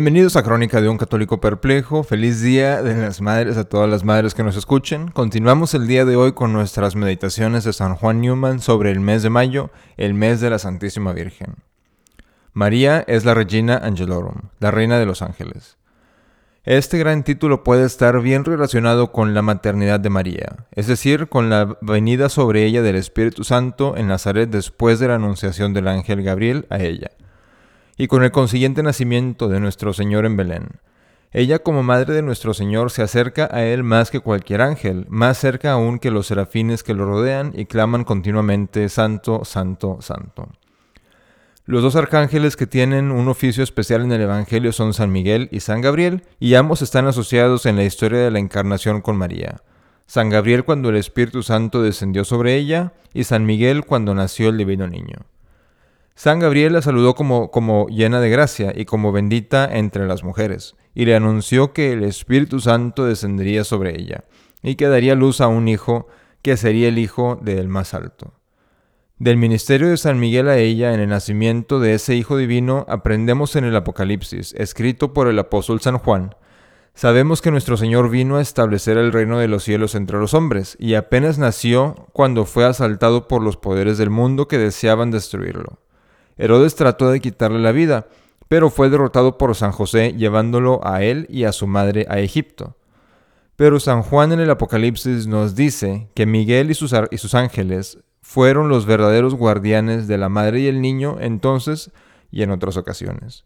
Bienvenidos a Crónica de un Católico Perplejo. Feliz día de las madres a todas las madres que nos escuchen. Continuamos el día de hoy con nuestras meditaciones de San Juan Newman sobre el mes de mayo, el mes de la Santísima Virgen. María es la Regina Angelorum, la Reina de los Ángeles. Este gran título puede estar bien relacionado con la maternidad de María, es decir, con la venida sobre ella del Espíritu Santo en Nazaret después de la anunciación del ángel Gabriel a ella y con el consiguiente nacimiento de nuestro Señor en Belén. Ella como madre de nuestro Señor se acerca a Él más que cualquier ángel, más cerca aún que los serafines que lo rodean y claman continuamente, Santo, Santo, Santo. Los dos arcángeles que tienen un oficio especial en el Evangelio son San Miguel y San Gabriel, y ambos están asociados en la historia de la encarnación con María. San Gabriel cuando el Espíritu Santo descendió sobre ella, y San Miguel cuando nació el divino niño. San Gabriel la saludó como, como llena de gracia y como bendita entre las mujeres, y le anunció que el Espíritu Santo descendería sobre ella, y que daría luz a un hijo que sería el hijo del más alto. Del ministerio de San Miguel a ella en el nacimiento de ese Hijo Divino aprendemos en el Apocalipsis, escrito por el apóstol San Juan. Sabemos que nuestro Señor vino a establecer el reino de los cielos entre los hombres, y apenas nació cuando fue asaltado por los poderes del mundo que deseaban destruirlo. Herodes trató de quitarle la vida, pero fue derrotado por San José llevándolo a él y a su madre a Egipto. Pero San Juan en el Apocalipsis nos dice que Miguel y sus, ángeles fueron los verdaderos guardianes de la madre y el niño entonces y en otras ocasiones.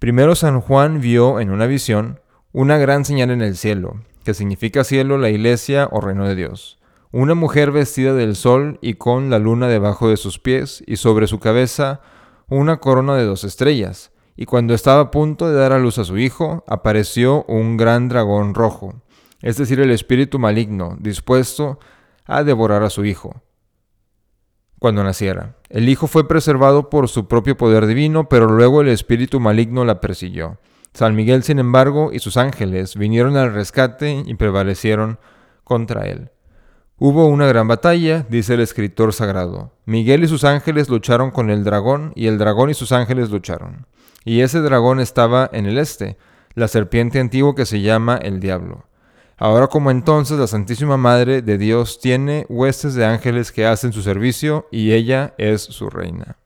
Primero San Juan vio en una visión una gran señal en el cielo, que significa cielo la iglesia o reino de Dios una mujer vestida del sol y con la luna debajo de sus pies y sobre su cabeza una corona de dos estrellas. Y cuando estaba a punto de dar a luz a su hijo, apareció un gran dragón rojo, es decir, el espíritu maligno, dispuesto a devorar a su hijo. Cuando naciera, el hijo fue preservado por su propio poder divino, pero luego el espíritu maligno la persiguió. San Miguel, sin embargo, y sus ángeles vinieron al rescate y prevalecieron contra él. Hubo una gran batalla, dice el escritor sagrado. Miguel y sus ángeles lucharon con el dragón, y el dragón y sus ángeles lucharon. Y ese dragón estaba en el este, la serpiente antigua que se llama el diablo. Ahora como entonces la Santísima Madre de Dios tiene huestes de ángeles que hacen su servicio, y ella es su reina.